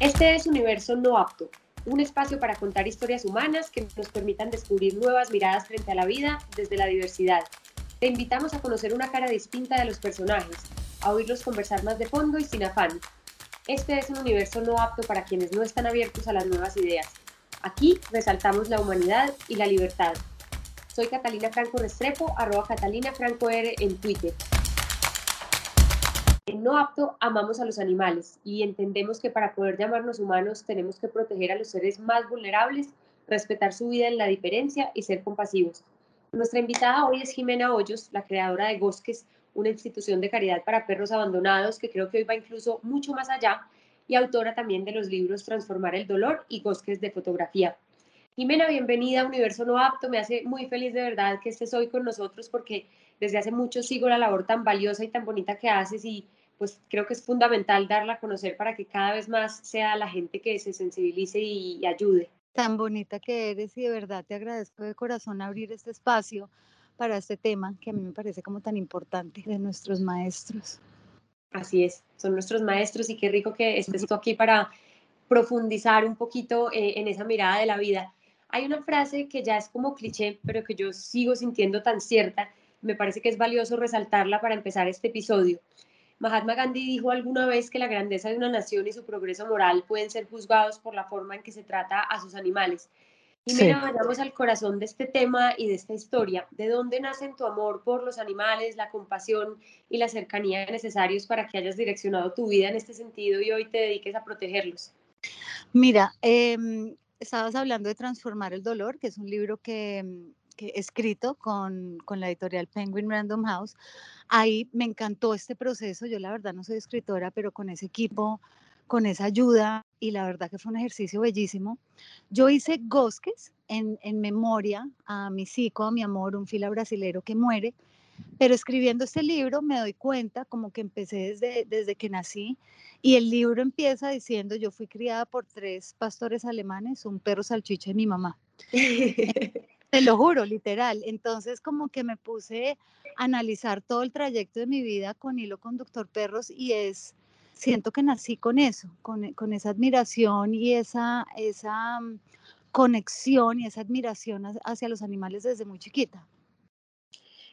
Este es Universo No Apto, un espacio para contar historias humanas que nos permitan descubrir nuevas miradas frente a la vida desde la diversidad. Te invitamos a conocer una cara distinta de los personajes, a oírlos conversar más de fondo y sin afán. Este es un universo no apto para quienes no están abiertos a las nuevas ideas. Aquí resaltamos la humanidad y la libertad. Soy Catalina Franco Restrepo, arroba Catalina Franco R en Twitter. No Apto amamos a los animales y entendemos que para poder llamarnos humanos tenemos que proteger a los seres más vulnerables, respetar su vida en la diferencia y ser compasivos. Nuestra invitada hoy es Jimena Hoyos, la creadora de Gosques, una institución de caridad para perros abandonados que creo que hoy va incluso mucho más allá y autora también de los libros Transformar el Dolor y Gosques de Fotografía. Jimena, bienvenida a Universo No Apto. Me hace muy feliz de verdad que estés hoy con nosotros porque desde hace mucho sigo la labor tan valiosa y tan bonita que haces y pues creo que es fundamental darla a conocer para que cada vez más sea la gente que se sensibilice y, ayude. Tan bonita que eres y de verdad te agradezco de corazón abrir este espacio para este tema que a mí me parece como tan importante de nuestros maestros. Así es, son nuestros maestros y qué rico que estés tú aquí para profundizar un poquito eh, en esa mirada de la vida. Hay una frase que ya es como cliché, pero que yo sigo sintiendo tan cierta, me parece que es valioso resaltarla para empezar este episodio. Mahatma Gandhi dijo alguna vez que la grandeza de una nación y su progreso moral pueden ser juzgados por la forma en que se trata a sus animales. Y mira, vayamos al corazón de este tema y de esta historia. ¿De dónde nacen tu amor por los animales, la compasión y la cercanía necesarios para que hayas direccionado tu vida en este sentido y hoy te dediques a protegerlos? Mira, em, estabas hablando de Transformar el Dolor, que es un libro que, que escrito con, con la editorial Penguin Random House ahí me encantó este proceso. Yo la verdad no soy escritora, pero con ese equipo, con esa ayuda, y la verdad que fue un ejercicio bellísimo. Yo hice Gosques en, en memoria a mi psico, a mi amor, un fila brasilero que muere, pero escribiendo este libro me doy cuenta como que empecé desde, desde que nací y el libro empieza diciendo yo fui criada por tres pastores alemanes, un perro salchicha y mi mamá. Te lo juro, literal. Entonces como que me puse a analizar todo el trayecto de mi vida con hilo conductor perros y es, siento que nací con eso, con, con esa admiración y esa, esa mm, conexión y esa admiración hacia los animales desde muy chiquita.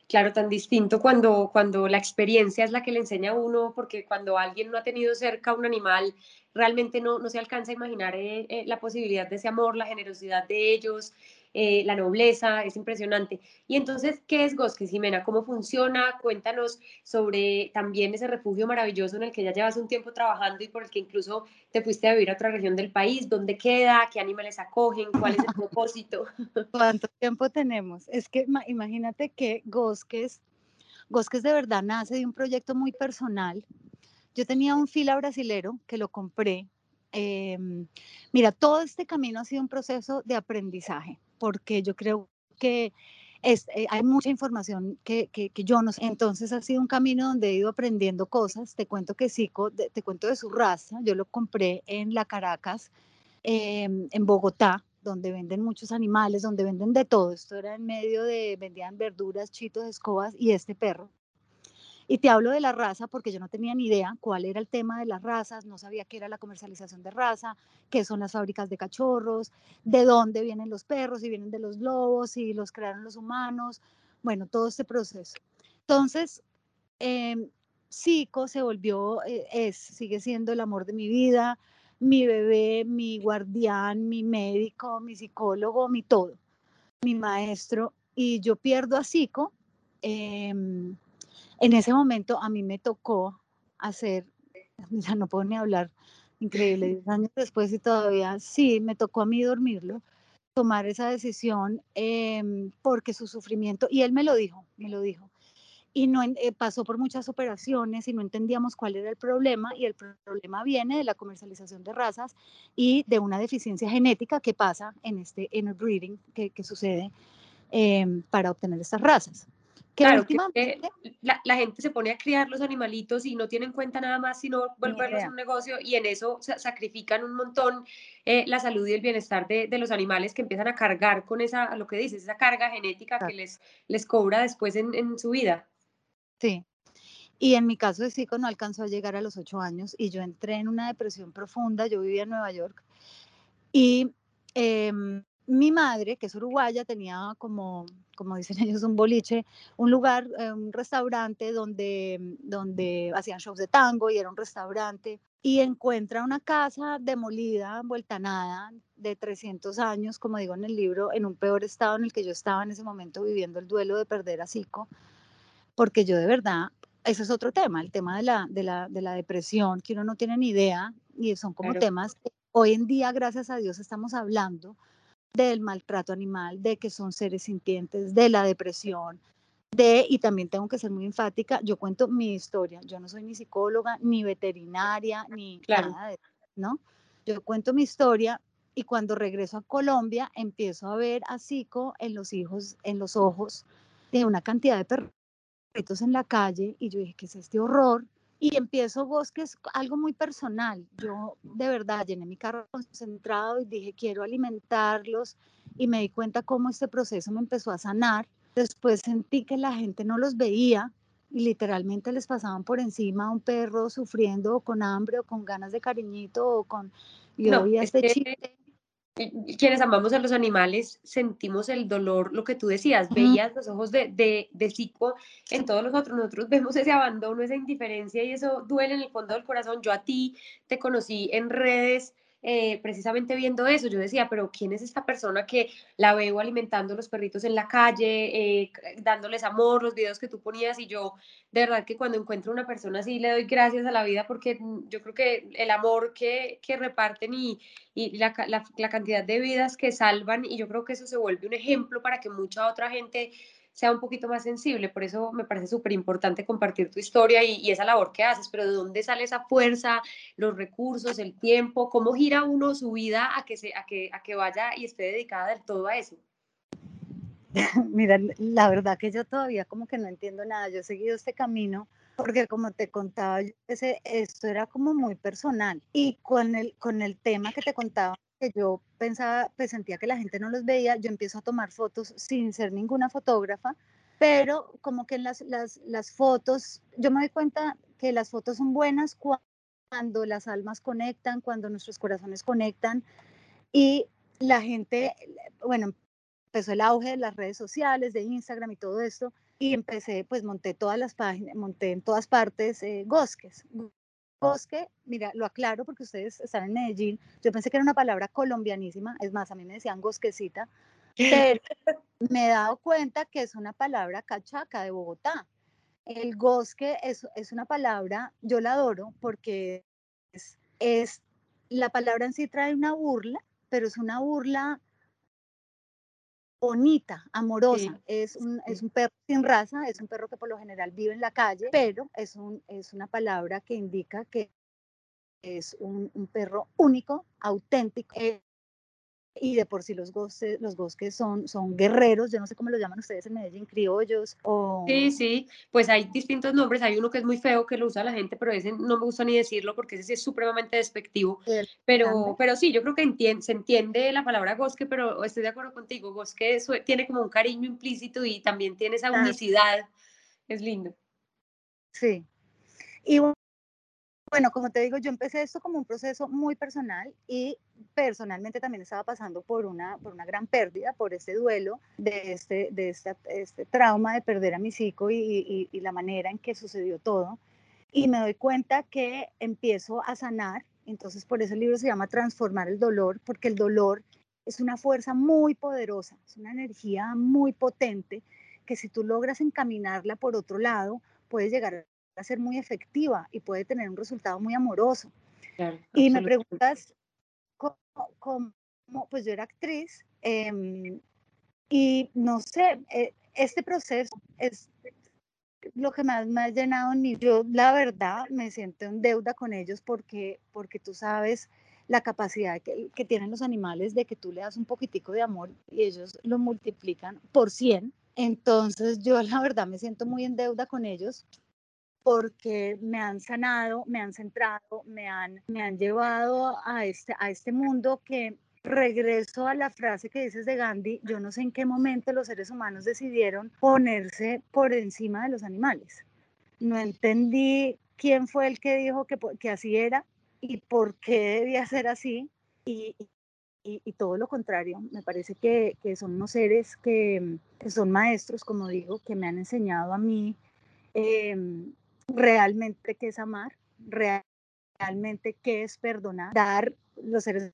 Claro, tan distinto cuando, cuando la experiencia es la que le enseña a uno, porque cuando alguien no ha tenido cerca un animal, realmente no, no se alcanza a imaginar eh, eh, la posibilidad de ese amor, la generosidad de ellos, eh, la nobleza, es impresionante. Y entonces, ¿qué es Gosques, Jimena? ¿Cómo funciona? Cuéntanos sobre también ese refugio maravilloso en el que ya llevas un tiempo trabajando y por el que incluso te fuiste a vivir a otra región del país. ¿Dónde queda? ¿Qué animales acogen? ¿Cuál es el propósito? ¿Cuánto tiempo tenemos? Es que imagínate que Gosques, Gosques de verdad nace de un proyecto muy personal. Yo tenía un fila brasilero que lo compré em, mira, todo este camino ha sido un proceso de aprendizaje porque yo creo que es, eh, hay mucha información que, que, yo no sé. Entonces ha sido un camino donde he ido aprendiendo cosas. Te cuento que Zico, te cuento de su raza. Yo lo compré en la Caracas, em, en Bogotá, donde venden muchos animales, donde venden de todo. Esto era en medio de, vendían verduras, chitos, escobas y este perro. Y te hablo de la raza porque yo no tenía ni idea cuál era el tema de las razas, no sabía qué era la comercialización de raza, qué son las fábricas de cachorros, de dónde vienen los perros, si vienen de los lobos, si los crearon los humanos, bueno, todo este proceso. Entonces, eh, Zico se volvió, eh, es, sigue siendo el amor de mi vida, mi bebé, mi guardián, mi médico, mi psicólogo, mi todo, mi maestro, y yo pierdo a Zico. Em, en ese momento a mí me tocó hacer, ya no puedo ni hablar, increíble, 10 años después y todavía sí, me tocó a mí dormirlo, tomar esa decisión em, porque su sufrimiento, y él me lo dijo, me lo dijo, y no eh, pasó por muchas operaciones y no entendíamos cuál era el problema y el problema viene de la comercialización de razas y de una deficiencia genética que pasa en este interbreeding que, que sucede em, para obtener estas razas claro, que la, gente se pone a criar los animalitos y no tiene en cuenta nada más sino volverlos a un negocio y en eso sacrifican un montón eh, la salud y el bienestar de, los animales que empiezan a cargar con esa, lo que dices, esa carga genética que les, les cobra después en, su vida. Sí. Y en mi caso de psico no alcanzó a llegar a los ocho años y yo entré en una depresión profunda. Yo vivía en Nueva York y em, mi madre, que es uruguaya, tenía como, como dicen ellos, un boliche, un lugar, eh, un restaurante donde, donde hacían shows de tango y era un restaurante. Y encuentra una casa demolida, vuelta a nada, de 300 años, como digo en el libro, en un peor estado en el que yo estaba en ese momento viviendo el duelo de perder a Zico, porque yo de verdad ese es otro tema, el tema de la, de la, de la depresión, que uno no tiene ni idea, y son como temas que hoy en día, gracias a Dios, estamos hablando del maltrato animal, de que son seres sintientes, de la depresión, de, y también tengo que ser muy enfática, yo cuento mi historia, yo no soy ni psicóloga, ni veterinaria, ni nada de eso, ¿no? Yo cuento mi historia y cuando regreso a Colombia empiezo a ver a Zico en los hijos, en los ojos de una cantidad de perros en la calle y yo dije, ¿qué es este horror? Y empiezo bosques, algo muy personal. Yo de verdad llené mi carro concentrado y dije, quiero alimentarlos y me di cuenta cómo este proceso me empezó a sanar. Después sentí que la gente no los veía y literalmente les pasaban por encima a un perro sufriendo o con hambre o con ganas de cariñito o con... Yo no, este chiste quienes amamos a los animales sentimos el dolor, lo que tú decías, veías los ojos de, de, de Zico en todos los otros, nosotros vemos ese abandono, esa indiferencia y eso duele en el fondo del corazón. Yo a ti te conocí en redes eh, precisamente viendo eso, yo decía, pero ¿quién es esta persona que la veo alimentando los perritos en la calle, eh, dándoles amor, los videos que tú ponías? Y yo, de verdad que cuando encuentro una persona así, le doy gracias a la vida porque mm, yo creo que el amor que, que reparten y, y la, la, la cantidad de vidas que salvan, y yo creo que eso se vuelve un ejemplo para que mucha otra gente sea un poquito más sensible. Por eso me parece súper importante compartir tu historia y, esa labor que haces, pero ¿de dónde sale esa fuerza, los recursos, el tiempo? ¿Cómo gira uno su vida a que, se, a que, a que vaya y esté dedicada del todo a eso? Mira, la verdad que yo todavía como que no entiendo nada. Yo he seguido este camino porque como te contaba, ese, esto era como muy personal. Y con el, con el tema que te contaba que yo pensaba, pues sentía que la gente no los veía, yo empiezo a tomar fotos sin ser ninguna fotógrafa, pero como que en las, las, las fotos, yo me doy cuenta que las fotos son buenas cuando las almas conectan, cuando nuestros corazones conectan y la gente, bueno, empezó el auge de las redes sociales, de Instagram y todo esto, y empecé, pues monté todas las páginas, monté en todas partes eh, gosques, Bosque, mira, lo aclaro porque ustedes están en Medellín. Yo pensé que era una palabra colombianísima, es más, a mí me decían bosquecita, pero me he dado cuenta que es una palabra cachaca de Bogotá. El bosque es, es una palabra, yo la adoro porque es, es, la palabra en sí trae una burla, pero es una burla bonita, amorosa. Es, un, es un perro sin raza, es un perro que por lo general vive en la calle, pero es, un, es una palabra que indica que es un, un perro único, auténtico. Eh, y de por sí los bosques, los bosques son, son guerreros, yo no sé cómo lo llaman ustedes en Medellín, criollos o... Sí, sí, pues hay distintos nombres, hay uno que es muy feo que lo usa la gente, pero ese no me gusta ni decirlo porque ese sí es supremamente despectivo, pero, pero sí, yo creo que entiende, se entiende la palabra bosque, pero estoy de acuerdo contigo, bosque tiene como un cariño implícito y también tiene esa unicidad, es lindo. Sí, y bueno, como te digo, yo empecé esto como un proceso muy personal y personalmente también estaba pasando por una, por una gran pérdida, por este duelo, de este, de este trauma de perder a mi psico y, y, la manera en que sucedió todo. Y me doy cuenta que empiezo a sanar, entonces por eso el libro se llama Transformar el dolor, porque el dolor es una fuerza muy poderosa, es una energía muy potente que si tú logras encaminarla por otro lado, puedes llegar a ser muy efectiva y puede tener un resultado muy amoroso. y me preguntas cómo, pues yo era actriz em, y no sé, eh, este proceso es lo que más me ha llenado ni yo la verdad me siento en deuda con ellos porque porque tú sabes la capacidad que, que, tienen los animales de que tú le das un poquitico de amor y ellos lo multiplican por 100. Entonces yo la verdad me siento muy en deuda con ellos porque me han sanado, me han centrado, me han, me han llevado a este, a este mundo que regreso a la frase que dices de Gandhi, yo no sé en qué momento los seres humanos decidieron ponerse por encima de los animales. no entendí quién fue el que dijo que, que así era y por qué debía ser así. Y, y, todo lo contrario, me parece que, que son unos seres que, que, son maestros, como digo, que me han enseñado a mí em, realmente qué es amar, realmente qué es perdonar, dar los seres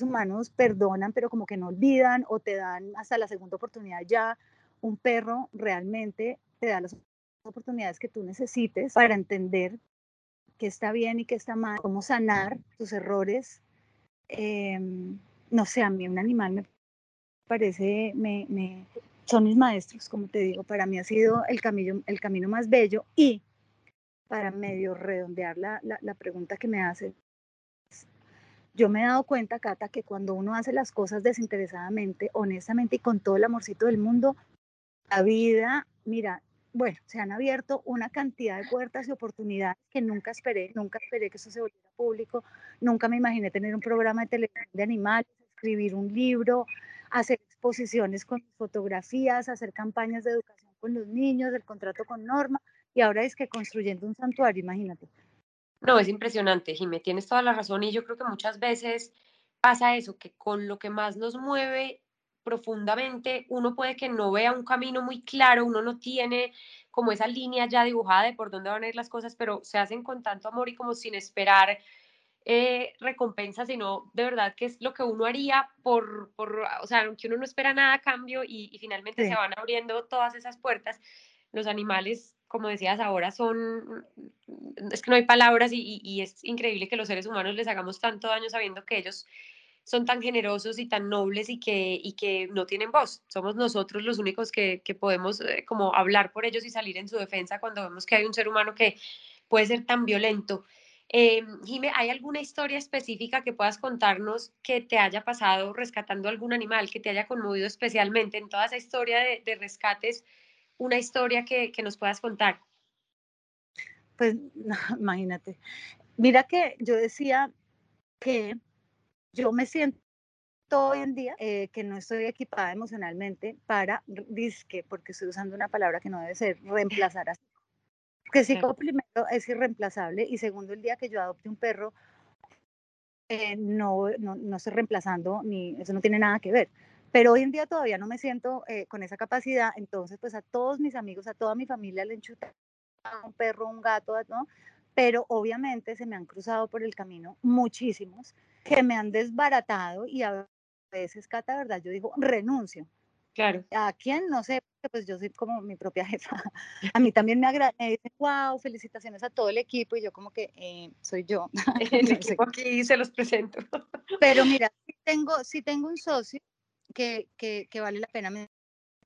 humanos perdonan, pero como que no olvidan o te dan hasta la segunda oportunidad ya. Un perro realmente te da las oportunidades que tú necesites para entender qué está bien y qué está mal, cómo sanar tus errores. Em, no sé, a mí un animal me parece, me, me, son mis maestros, como te digo, para mí ha sido el camino, el camino más bello y para medio redondear la, la, pregunta que me hace, yo me he dado cuenta, Cata, que cuando uno hace las cosas desinteresadamente, honestamente y con todo el amorcito del mundo, la vida, mira, bueno, se han abierto una cantidad de puertas y oportunidades que nunca esperé, nunca esperé que eso se volviera público, nunca me imaginé tener un programa de televisión de animales, escribir un libro, hacer exposiciones con fotografías, hacer campañas de educación con los niños, el contrato con Norma, y ahora es que construyendo un santuario, imagínate. No, es impresionante, Jimé, tienes toda la razón y yo creo que muchas veces pasa eso, que con lo que más nos mueve profundamente, uno puede que no vea un camino muy claro, uno no tiene como esa línea ya dibujada de por dónde van a ir las cosas, pero se hacen con tanto amor y como sin esperar eh, recompensa, sino de verdad que es lo que uno haría por, por o sea, que uno no espera nada a cambio y, finalmente se van abriendo todas esas puertas. Los animales, como decías ahora, son, es que no hay palabras y, es increíble que los seres humanos les hagamos tanto daño sabiendo que ellos son tan generosos y tan nobles y que, no tienen voz. Somos nosotros los únicos que, podemos eh, como hablar por ellos y salir en su defensa cuando vemos que hay un ser humano que puede ser tan violento. Eh, Jime, ¿hay alguna historia específica que puedas contarnos que te haya pasado rescatando algún animal, que te haya conmovido especialmente en toda esa historia de rescates? Una historia que, que, nos puedas contar. Pues no, imagínate. Mira que yo decía que yo me siento hoy en día eh, que no estoy equipada emocionalmente para, disque, porque estoy usando una palabra que no debe ser, reemplazar a que sí, como primero es irreemplazable y segundo, el día que yo adopte un perro, eh, no, no, no, estoy reemplazando, ni eso no tiene nada que ver. Pero hoy en día todavía no me siento eh, con esa capacidad, entonces pues a todos mis amigos, a toda mi familia le enchuta un perro, un gato, ¿no? Pero obviamente se me han cruzado por el camino muchísimos que me han desbaratado y a veces, Cata, verdad, yo digo, renuncio. Claro. ¿A quién? No sé, pues yo soy como mi propia jefa. A mí también me, me dicen, wow, felicitaciones a todo el equipo y yo como que eh, soy yo. El equipo aquí se los presento. Pero mira, sí tengo, sí tengo un socio que, que, que vale la pena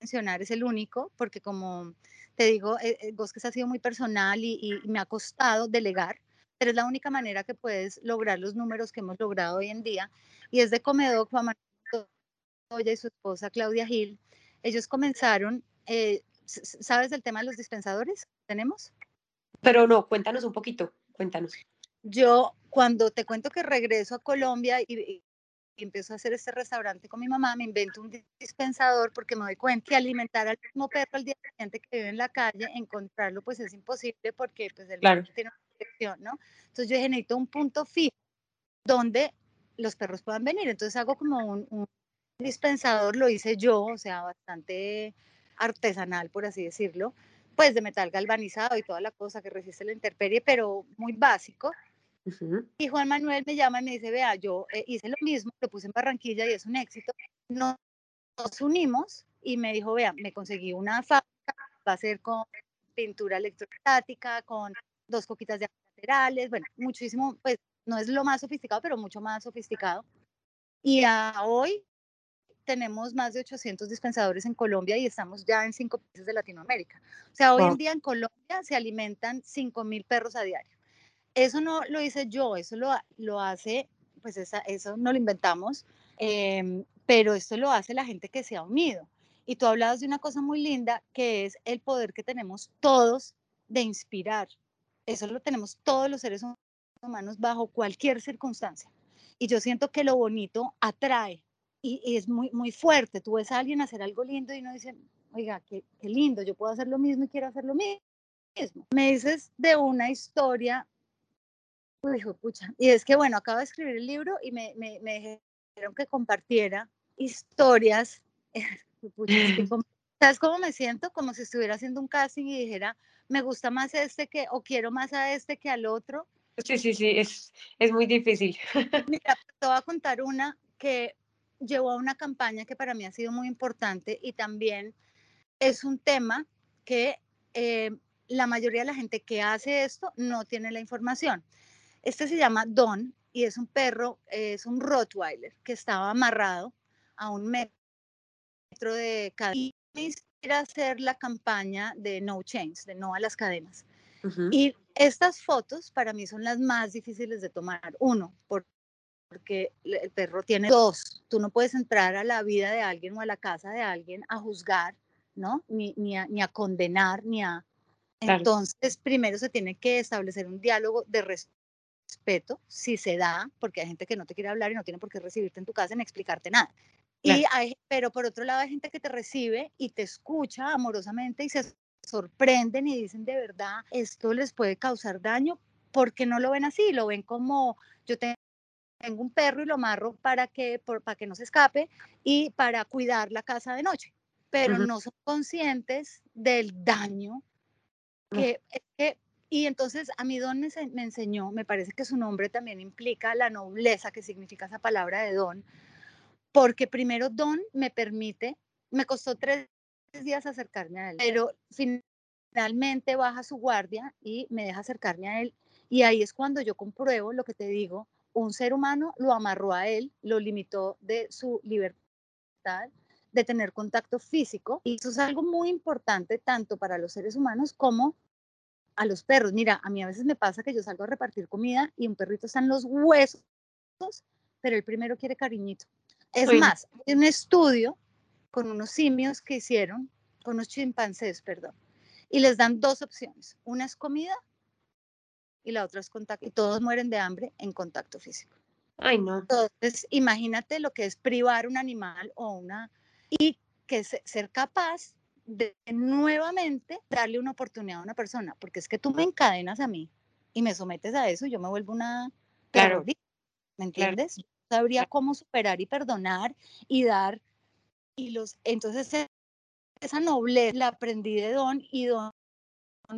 mencionar, es el único, porque como te digo, eh, eh Bosques ha sido muy personal y, y me ha costado delegar pero es la única manera que puedes lograr los números que hemos logrado hoy en día. Y es de Comedoc, Juan Manuel y su esposa Claudia Gil. Ellos comenzaron, eh, ¿sabes del tema de los dispensadores? ¿Tenemos? Pero no, cuéntanos un poquito, cuéntanos. Yo, cuando te cuento que regreso a Colombia y, y, empiezo a hacer este restaurante con mi mamá, me invento un dispensador porque me doy cuenta que alimentar al mismo perro al día siguiente que vive en la calle, encontrarlo pues es imposible porque pues el claro. tiene ¿no? Entonces yo dije, necesito un punto fijo donde los perros puedan venir. Entonces hago como un, dispensador, lo hice yo, o sea, bastante artesanal, por así decirlo, pues de metal galvanizado y toda la cosa que resiste la intemperie, pero muy básico. Y Juan Manuel me llama y me dice, vea, yo eh, hice lo mismo, lo puse en Barranquilla y es un éxito. Nos, nos unimos y me dijo, vea, me conseguí una fábrica, va a ser con pintura electrostática, con dos coquitas de laterales, bueno, muchísimo, pues no es lo más sofisticado, pero mucho más sofisticado. Y a hoy tenemos más de 800 dispensadores en Colombia y estamos ya en cinco países de Latinoamérica. O sea, hoy en día en Colombia se alimentan 5 mil perros a diario. Eso no lo hice yo, eso lo, lo hace, pues esa, eso no lo inventamos, eh, pero esto lo hace la gente que se ha unido. Y tú hablabas de una cosa muy linda, que es el poder que tenemos todos de inspirar. Eso lo tenemos todos los seres humanos bajo cualquier circunstancia. Y yo siento que lo bonito atrae y, es muy, muy fuerte. Tú ves a alguien hacer algo lindo y uno dice, oiga, qué, qué, lindo, yo puedo hacer lo mismo y quiero hacer lo mismo. Me dices de una historia, uy, pucha, y es que bueno, acabo de escribir el libro y me, me, me dijeron que compartiera historias. ¿Sabes cómo me siento? Como si estuviera haciendo un casting y dijera, me gusta más este que, o quiero más a este que al otro. Sí, sí, sí, es, es muy difícil. Mira, te voy a contar una que llevó a una campaña que para mí ha sido muy importante y también es un tema que eh, la mayoría de la gente que hace esto no tiene la información. Este se llama Don y es un perro, es un Rottweiler que estaba amarrado a un metro de cadena. Y me hacer la campaña de No Chains, de no a las cadenas. Y estas fotos para mí son las más difíciles de tomar. Uno, porque el perro tiene dos. Tú no puedes entrar a la vida de alguien o a la casa de alguien a juzgar, ¿no? Ni, ni, a, ni a condenar, ni a... Entonces, primero se tiene que establecer un diálogo de respeto, si se da, porque hay gente que no te quiere hablar y no tiene por qué recibirte en tu casa ni explicarte nada. Y hay, pero por otro lado hay gente que te recibe y te escucha amorosamente y se sorprenden y dicen de verdad, esto les puede causar daño porque no lo ven así, lo ven como yo tengo un perro y lo amarro para que, para que no se escape y para cuidar la casa de noche, pero no son conscientes del daño que, que, y entonces a mí Don me, enseñó, me parece que su nombre también implica la nobleza que significa esa palabra de Don, porque primero Don me permite, me costó tres días acercarme a él, pero finalmente baja su guardia y me deja acercarme a él. Y ahí es cuando yo compruebo lo que te digo, un ser humano lo amarró a él, lo limitó de su libertad de tener contacto físico. Y eso es algo muy importante tanto para los seres humanos como a los perros. Mira, a mí a veces me pasa que yo salgo a repartir comida y un perrito está en los huesos, pero el primero quiere cariñito. Es más, hay un estudio con unos simios que hicieron, con unos chimpancés, perdón, y les dan dos opciones. Una es comida y la otra es contacto. Y todos mueren de hambre en contacto físico. Ay, no. Entonces, imagínate lo que es privar un animal o una... Y que ser capaz de nuevamente darle una oportunidad a una persona, porque es que tú me encadenas a mí y me sometes a eso, yo me vuelvo una claro. ¿me entiendes? sabría cómo superar y perdonar y dar. Y los, entonces e, esa nobleza la aprendí de Don y Don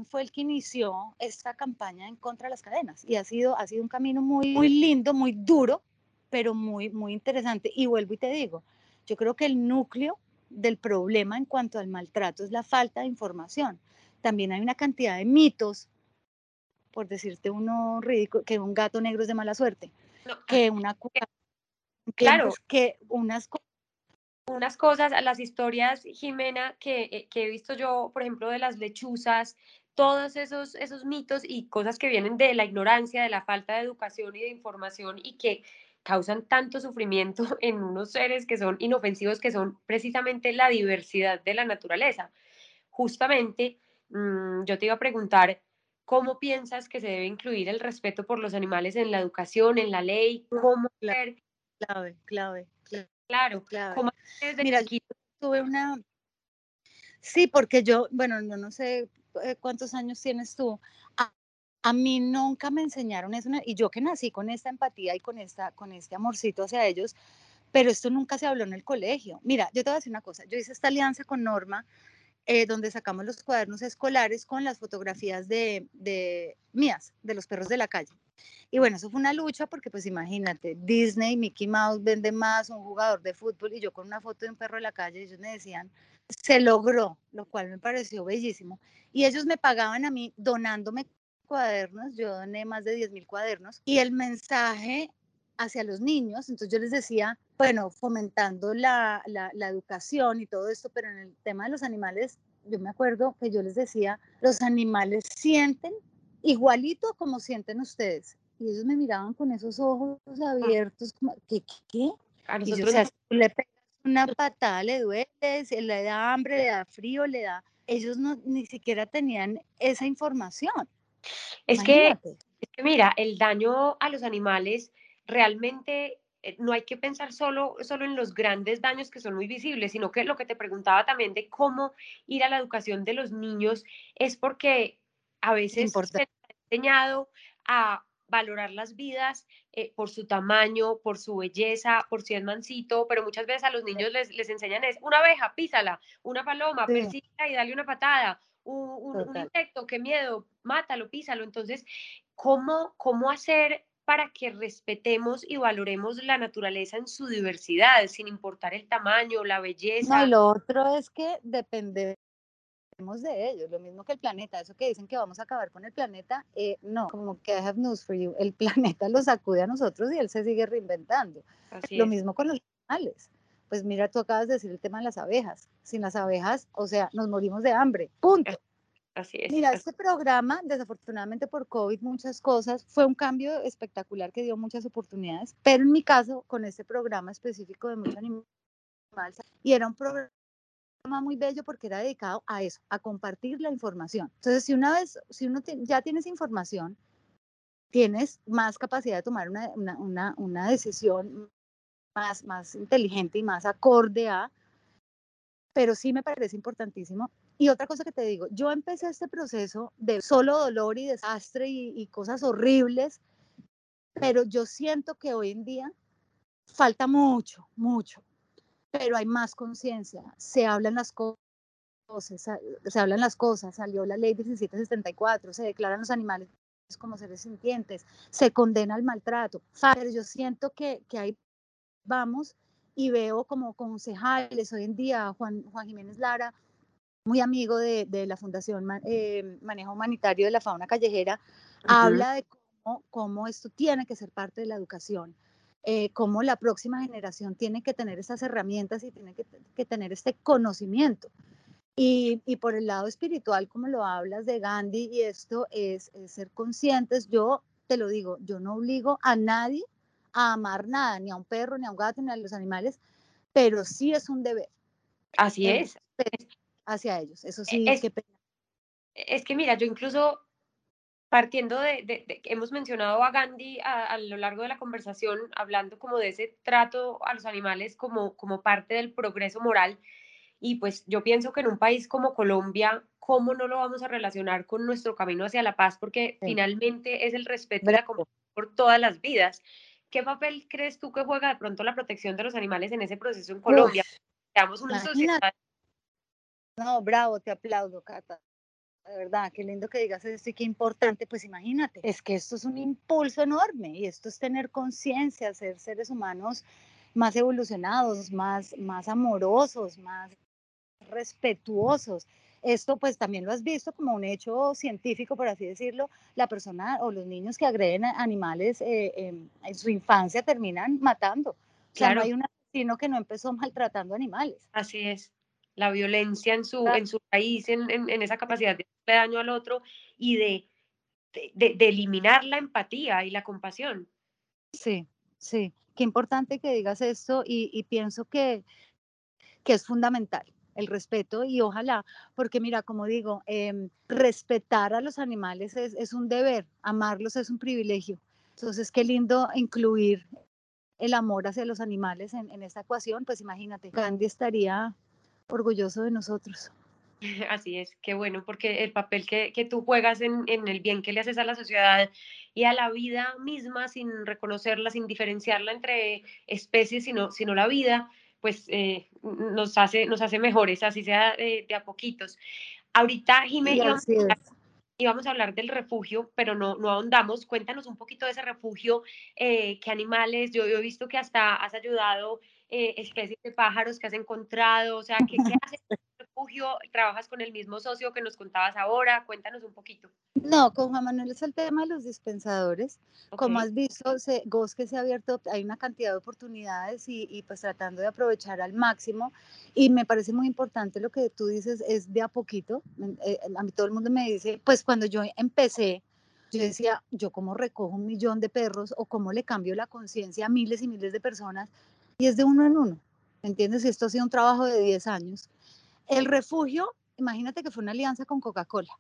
fue el que inició esta campaña en contra de las cadenas y ha sido, ha sido un camino muy, muy lindo, muy duro, pero muy, muy interesante. Y vuelvo y te digo, yo creo que el núcleo del problema en cuanto al maltrato es la falta de información. También hay una cantidad de mitos, por decirte uno ridículo, que un gato negro es de mala suerte, que una Claro. Que unas unas cosas, las historias, Jimena, que, eh, que, he visto yo, por ejemplo, de las lechuzas, todos esos, esos mitos y cosas que vienen de la ignorancia, de la falta de educación y de información y que causan tanto sufrimiento en unos seres que son inofensivos, que son precisamente la diversidad de la naturaleza. Justamente, mmm, yo te iba a preguntar, ¿cómo piensas que se debe incluir el respeto por los animales en la educación, en la ley? ¿Cómo claro. Clave, clave, claro. claro. Mira, aquí tuve una... Sí, porque yo, bueno, no, no sé eh, cuántos años tienes tú. A, mí nunca me enseñaron eso y yo que nací con esta empatía y con, esta, con este amorcito hacia ellos, pero esto nunca se habló en el colegio. Mira, yo te voy a decir una cosa, yo hice esta alianza con Norma eh, donde sacamos los cuadernos escolares con las fotografías de, de, mías, de los perros de la calle. Y bueno, eso fue una lucha porque pues imagínate, Disney, Mickey Mouse vende más un jugador de fútbol y yo con una foto de un perro de la calle, ellos me decían, se logró, lo cual me pareció bellísimo. Y ellos me pagaban a mí donándome cuadernos, yo doné más de 10 mil cuadernos y el mensaje hacia los niños, entonces yo les decía, bueno, fomentando la, la, educación y todo esto, pero en el tema de los animales, yo me acuerdo que yo les decía, los animales sienten igualito como sienten ustedes. Y ellos me miraban con esos ojos ah. abiertos, como, ¿qué? qué? A y yo, o sea, le pegas una patada, le duele, le da hambre, le da frío, le da... Ellos no, ni siquiera tenían esa información. Es que, es que, mira, el daño a los animales realmente eh, no hay que pensar solo, solo en los grandes daños que son muy visibles, sino que lo que te preguntaba también de cómo ir a la educación de los niños es porque a veces se ha enseñado a valorar las vidas eh, por su tamaño, por su belleza, por si es mansito, pero muchas veces a los niños les, les enseñan es una abeja, písala, una paloma, sí. y dale una patada, un, un, insecto, qué miedo, mátalo, písalo. Entonces, ¿cómo, ¿cómo hacer para que respetemos y valoremos la naturaleza en su diversidad, sin importar el tamaño, la belleza? No, lo otro es que depende de ellos, lo mismo que el planeta, eso que dicen que vamos a acabar con el planeta, eh, no, como que I have news for you, el planeta lo sacude a nosotros y él se sigue reinventando. lo mismo con los animales. Pues mira, tú acabas de decir el tema de las abejas. Sin las abejas, o sea, nos morimos de hambre. Punto. Así es. Mira, este programa, desafortunadamente por COVID, muchas cosas, fue un cambio espectacular que dio muchas oportunidades, pero en mi caso, con este programa específico de muchos animales, y era un programa muy bello porque era dedicado a eso, a compartir la información. Entonces, si una vez, si uno ya tienes información, tienes más capacidad de tomar una, una, una, decisión más, más inteligente y más acorde a, pero sí me parece importantísimo. Y otra cosa que te digo, yo empecé este proceso de solo dolor y desastre y, y cosas horribles, pero yo siento que hoy en día falta mucho, mucho pero hay más conciencia, se hablan las cosas, se hablan las cosas, salió la ley 1774, se declaran los animales como seres sintientes, se condena el maltrato, pero yo siento que, que ahí vamos y veo como concejales hoy en día, Juan, Juan Jiménez Lara, muy amigo de, de la Fundación eh, Manejo Humanitario de la Fauna Callejera, habla de cómo, cómo esto tiene que ser parte de la educación eh, cómo la próxima generación tiene que tener esas herramientas y tiene que, tener este conocimiento. Y, y, por el lado espiritual, como lo hablas de Gandhi, y esto es, ser conscientes, yo te lo digo, yo no obligo a nadie a amar nada, ni a un perro, ni a un gato, ni a los animales, pero sí es un deber. Así es. Hacia ellos, eso sí. Es, que, es que mira, yo incluso partiendo de, que hemos mencionado a Gandhi a, lo largo de la conversación, hablando como de ese trato a los animales como, como parte del progreso moral, y pues yo pienso que en un país como Colombia, ¿cómo no lo vamos a relacionar con nuestro camino hacia la paz? Porque finalmente es el respeto la por todas las vidas. ¿Qué papel crees tú que juega de pronto la protección de los animales en ese proceso en Colombia? una sociedad... No, bravo, te aplaudo, Cata de verdad, qué lindo que digas esto y qué importante, pues imagínate, es que esto es un impulso enorme y esto es tener conciencia, ser seres humanos más evolucionados, más, más amorosos, más respetuosos. Esto pues también lo has visto como un hecho científico, por así decirlo, la persona o los niños que agreden a animales eh, en su infancia terminan matando. O sea, no hay un asesino que no empezó maltratando animales. Así es la violencia en su, en su país, en, en, esa capacidad de hacerle daño al otro y de, de, de, eliminar la empatía y la compasión. Sí, sí, qué importante que digas esto y, y pienso que, que es fundamental el respeto y ojalá, porque mira, como digo, em, respetar a los animales es, es, un deber, amarlos es un privilegio. Entonces, qué lindo incluir el amor hacia los animales en, en esta ecuación, pues imagínate, Gandhi estaría orgulloso de nosotros. Así es, qué bueno, porque el papel que, que tú juegas en, en, el bien que le haces a la sociedad y a la vida misma, sin reconocerla, sin diferenciarla entre especies, sino, sino la vida, pues eh, nos, hace, nos hace mejores, así sea de, a poquitos. Ahorita, Jiménez, íbamos a hablar del refugio, pero no, no ahondamos. Cuéntanos un poquito de ese refugio, eh, qué animales, yo, yo he visto que hasta has ayudado eh, especies de pájaros que has encontrado? O sea, ¿qué, qué haces refugio? ¿Trabajas con el mismo socio que nos contabas ahora? Cuéntanos un poquito. No, con Juan Manuel es el tema de los dispensadores. Como has visto, se, Gosque se ha abierto, hay una cantidad de oportunidades y, y, pues tratando de aprovechar al máximo. Y me parece muy importante lo que tú dices, es de a poquito. Eh, a mí todo el mundo me dice, pues cuando yo empecé, yo decía, yo cómo recojo un millón de perros o cómo le cambio la conciencia a miles y miles de personas y es de uno en uno. ¿Entiendes? Y esto ha sido un trabajo de 10 años. El refugio, imagínate que fue una alianza con Coca-Cola.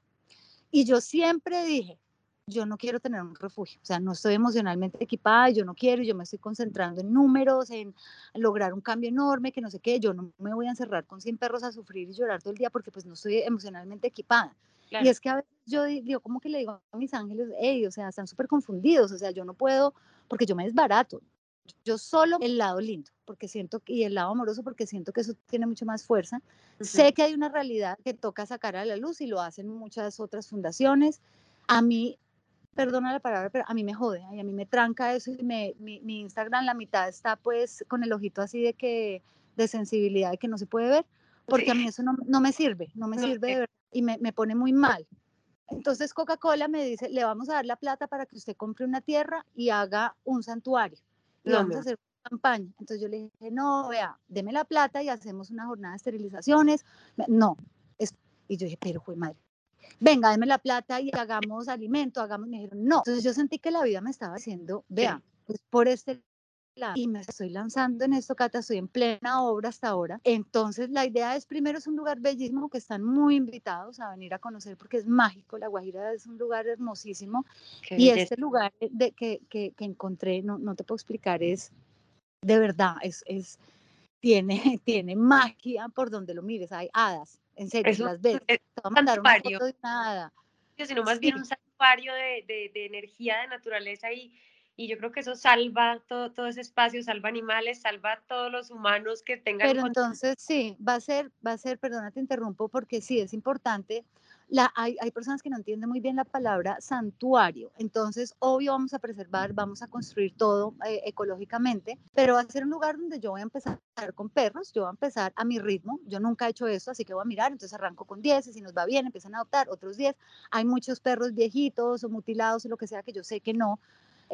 Y yo siempre dije, yo no quiero tener un refugio, o sea, no estoy emocionalmente equipada, yo no quiero, yo me estoy concentrando en números, en lograr un cambio enorme, que no sé qué, yo no me voy a encerrar con 100 perros a sufrir y llorar todo el día porque pues no estoy emocionalmente equipada. Y es que a veces yo, yo como que le digo a mis ángeles, hey, o sea, están súper confundidos, o sea, yo no puedo, porque yo me desbarato. Yo solo el lado lindo, porque siento, y el lado amoroso, porque siento que eso tiene mucho más fuerza. Sé que hay una realidad que toca sacar a la luz y lo hacen muchas otras fundaciones. A mí, perdona la palabra, pero a mí me jode, a mí me tranca eso y me, mi, mi Instagram la mitad está pues con el ojito así de que de sensibilidad de que no se puede ver, porque a mí eso no, no, me sirve, no me sirve de verdad y me, me pone muy mal. Entonces Coca-Cola me dice, le vamos a dar la plata para que usted compre una tierra y haga un santuario. Y vamos a hacer una campaña. Entonces yo le dije, no, vea, deme la plata y hacemos una jornada de esterilizaciones. No. y yo dije, pero fue madre. Venga, deme la plata y hagamos alimento, hagamos. Me dijeron, no. Entonces yo sentí que la vida me estaba diciendo, vea, pues por este y me estoy lanzando en esto, Cata, estoy en plena obra hasta ahora. Entonces, la idea es, primero, es un lugar bellísimo que están muy invitados a venir a conocer porque es mágico, La Guajira es un lugar hermosísimo. y este lugar de, que, que, que, encontré, no, no te puedo explicar, es de verdad, es, es tiene, tiene magia por donde lo mires, hay hadas, en serio, las ves. Te voy a mandar una foto de una hada. Sino más bien un santuario de, de, de energía, de naturaleza y y yo creo que eso salva todo, todo ese espacio, salva animales, salva a todos los humanos que tengan... Pero entonces sí, va a ser, va a ser, perdona, te interrumpo, porque sí, es importante. La, hay, hay personas que no entienden muy bien la palabra santuario, entonces obvio vamos a preservar, vamos a construir todo eh, ecológicamente, pero va a ser un lugar donde yo voy a empezar con perros, yo voy a empezar a mi ritmo, yo nunca he hecho eso, así que voy a mirar, entonces arranco con 10 y si nos va bien empiezan a adoptar otros 10, hay muchos perros viejitos o mutilados o lo que sea que yo sé que no,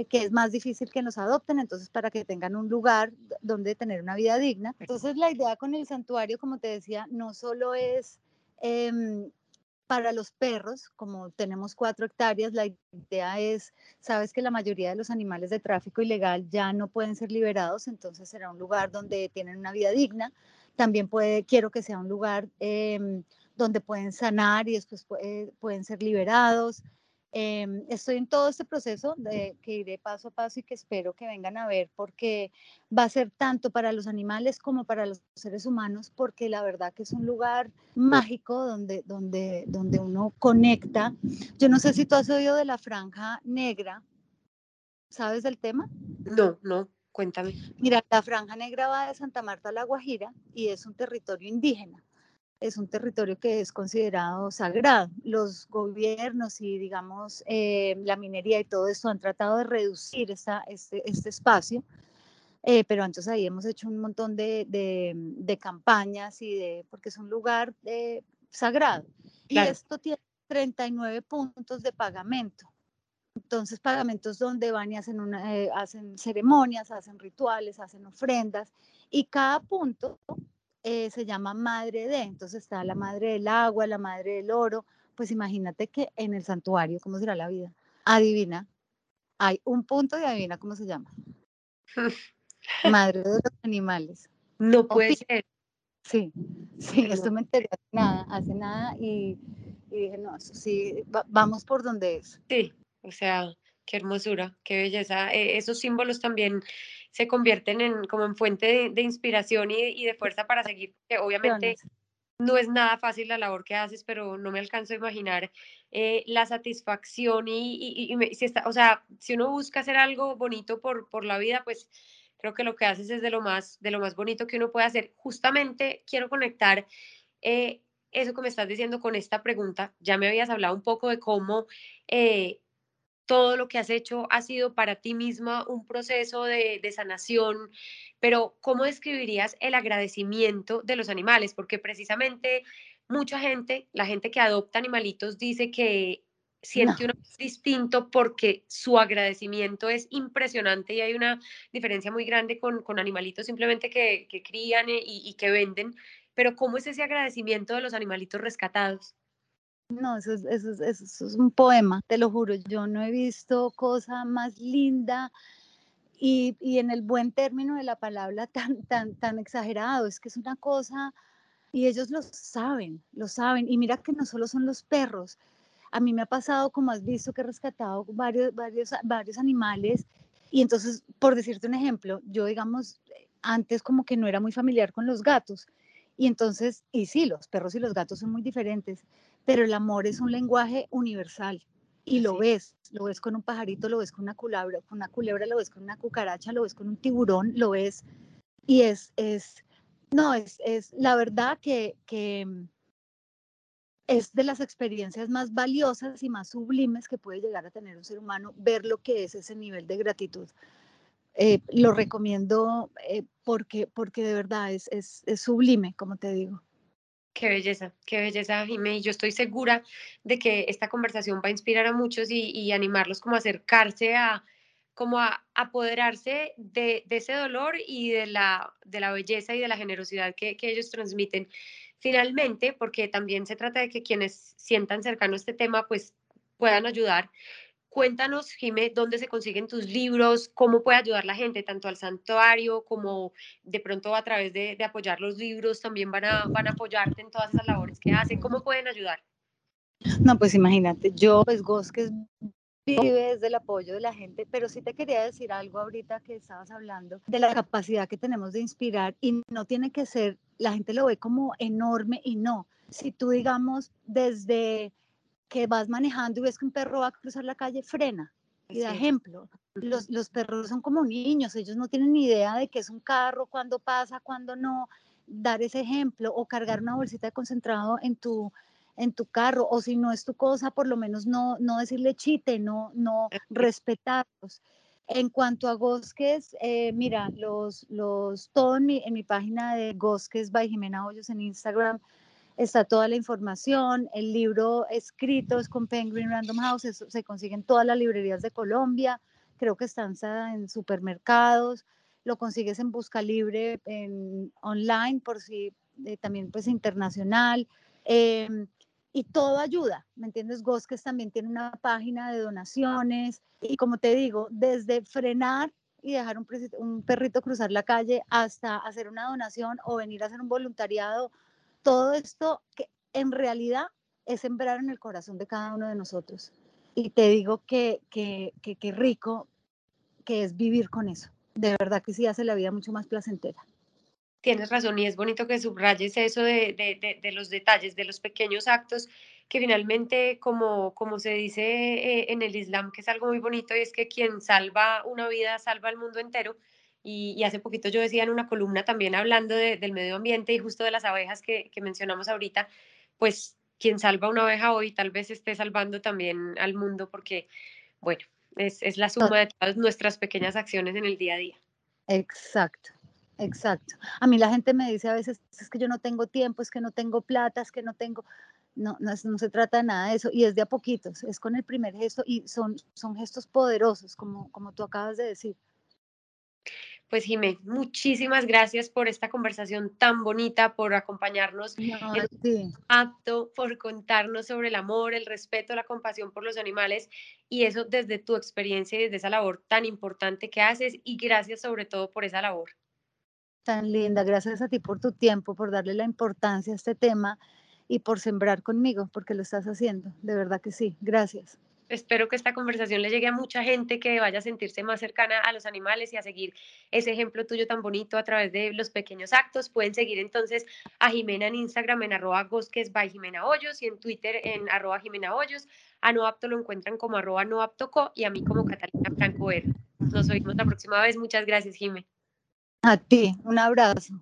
que es más difícil que nos adopten, entonces para que tengan un lugar donde tener una vida digna. Entonces la idea con el santuario, como te decía, no solo es em, para los perros, como tenemos cuatro hectáreas, la idea es, sabes que la mayoría de los animales de tráfico ilegal ya no pueden ser liberados, entonces será un lugar donde tienen una vida digna. También puede, quiero que sea un lugar em, donde pueden sanar y después pueden ser liberados. Em, estoy en todo este proceso de, que iré paso a paso y que espero que vengan a ver porque va a ser tanto para los animales como para los seres humanos porque la verdad que es un lugar mágico donde, donde, donde uno conecta. Yo no sé si tú has oído de la franja negra. ¿Sabes del tema? No, no, cuéntame. Mira, la franja negra va de Santa Marta a La Guajira y es un territorio indígena es un territorio que es considerado sagrado. Los gobiernos y, digamos, eh, la minería y todo esto han tratado de reducir esta, este, este espacio, eh, pero entonces ahí hemos hecho un montón de, de, campañas y de, porque es un lugar eh, sagrado. Y esto tiene 39 puntos de pagamento. Entonces, pagamentos donde van y hacen, una, hacen ceremonias, hacen rituales, hacen ofrendas, y cada punto eh, se llama madre de, entonces está la madre del agua, la madre del oro, pues imagínate que en el santuario, ¿cómo será la vida? Adivina, hay un punto y adivina cómo se llama. madre de los animales. No puede ser. Sí, sí, esto me enteré hace nada, hace nada y, dije, no, sí, vamos por donde es. Sí, o sea, qué hermosura, qué belleza. Eh, esos símbolos también se convierten en como en fuente de, inspiración y, de fuerza para seguir, que obviamente no es nada fácil la labor que haces, pero no me alcanzo a imaginar eh, la satisfacción y, si está, o sea, si uno busca hacer algo bonito por, por la vida, pues creo que lo que haces es de lo más, de lo más bonito que uno puede hacer. Justamente quiero conectar eh, eso que me estás diciendo con esta pregunta. Ya me habías hablado un poco de cómo eh, todo lo que has hecho ha sido para ti misma un proceso de, sanación, pero ¿cómo describirías el agradecimiento de los animales? Porque precisamente mucha gente, la gente que adopta animalitos dice que siente un distinto porque su agradecimiento es impresionante y hay una diferencia muy grande con, animalitos simplemente que, crían y, y que venden, pero ¿cómo es ese agradecimiento de los animalitos rescatados? No, eso es, eso, eso es un poema, te lo juro. Yo no he visto cosa más linda y, y, en el buen término de la palabra tan, tan, tan exagerado. Es que es una cosa, y ellos lo saben, lo saben. Y mira que no solo son los perros. A mí me ha pasado, como has visto, que he rescatado varios, varios, varios animales. Y entonces, por decirte un ejemplo, yo, digamos, antes como que no era muy familiar con los gatos. Y entonces, y sí, los perros y los gatos son muy diferentes, pero el amor es un lenguaje universal y lo ves, lo ves con un pajarito, lo ves con una culebra, con una culebra, lo ves con una cucaracha, lo ves con un tiburón, lo ves y es, es, no, es, es la verdad que, que es de las experiencias más valiosas y más sublimes que puede llegar a tener un ser humano, ver lo que es ese nivel de gratitud. Eh, lo recomiendo eh, porque, porque de verdad es, es, es sublime, como te digo. Qué belleza, qué belleza, Jimé. Yo estoy segura de que esta conversación va a inspirar a muchos y, animarlos como a acercarse a, como a apoderarse de, ese dolor y de la, de la belleza y de la generosidad que, que, ellos transmiten. Finalmente, porque también se trata de que quienes sientan cercano este tema, pues puedan ayudar. Cuéntanos, Jimé, dónde se consiguen tus libros, cómo puede ayudar la gente, tanto al santuario como de pronto a través de, apoyar los libros, también van a, van a apoyarte en todas esas labores que hacen. ¿Cómo pueden ayudar? No, pues imagínate, yo, pues Gosques vive desde el apoyo de la gente, pero sí te quería decir algo ahorita que estabas hablando de la capacidad que tenemos de inspirar y no tiene que ser, la gente lo ve como enorme y no. Si tú, digamos, desde que vas manejando y ves que un perro va a cruzar la calle, frena y da ejemplo. Los, los perros son como niños, ellos no tienen ni idea de qué es un carro, cuándo pasa, cuándo no. Dar ese ejemplo o cargar una bolsita de concentrado en tu, en tu carro o si no es tu cosa, por lo menos no, no decirle chite, no, no respetarlos. En cuanto a Gosques, eh, mira, los, los, todo en mi, en mi página de Gosques by Jimena Hoyos en Instagram está toda la información, el libro escrito es con Penguin Random House, se consigue en todas las librerías de Colombia, creo que están en supermercados, lo consigues en Busca Libre en, online, por si eh, también pues internacional, em, y todo ayuda, ¿me entiendes? Gosques también tiene una página de donaciones, y como te digo, desde frenar y dejar un, un perrito cruzar la calle hasta hacer una donación o venir a hacer un voluntariado todo esto que en realidad es sembrar en el corazón de cada uno de nosotros. Y te digo que, que, que, rico que es vivir con eso. De verdad que sí hace la vida mucho más placentera. Tienes razón y es bonito que subrayes eso de, de, de, los detalles, de los pequeños actos que finalmente, como, como se dice eh, en el Islam, que es algo muy bonito, y es que quien salva una vida salva al mundo entero. Y, hace poquito yo decía en una columna también hablando del medio ambiente y justo de las abejas que, mencionamos ahorita, pues quien salva una abeja hoy tal vez esté salvando también al mundo porque, bueno, es, es la suma de todas nuestras pequeñas acciones en el día a día. Exacto. Exacto. A mí la gente me dice a veces, es que yo no tengo tiempo, es que no tengo plata, es que no tengo, no, no, no, se trata de nada de eso, y es de a poquitos, es con el primer gesto, y son, son gestos poderosos, como, como tú acabas de decir. Pues Jimé, muchísimas gracias por esta conversación tan bonita, por acompañarnos en acto, por contarnos sobre el amor, el respeto, la compasión por los animales y eso desde tu experiencia y desde esa labor tan importante que haces y gracias sobre todo por esa labor. Tan linda, gracias a ti por tu tiempo, por darle la importancia a este tema y por sembrar conmigo, porque lo estás haciendo, de verdad que sí, gracias. Espero que esta conversación le llegue a mucha gente que vaya a sentirse más cercana a los animales y a seguir ese ejemplo tuyo tan bonito a través de los pequeños actos. Pueden seguir entonces a Jimena en Instagram en arroba gosques by Jimena Hoyos y en Twitter en arroba Jimena Hoyos. A Noapto lo encuentran como arroba Noaptoco y a mí como Catalina Franco Nos oímos la próxima vez. Muchas gracias, Jimena. A ti, un abrazo.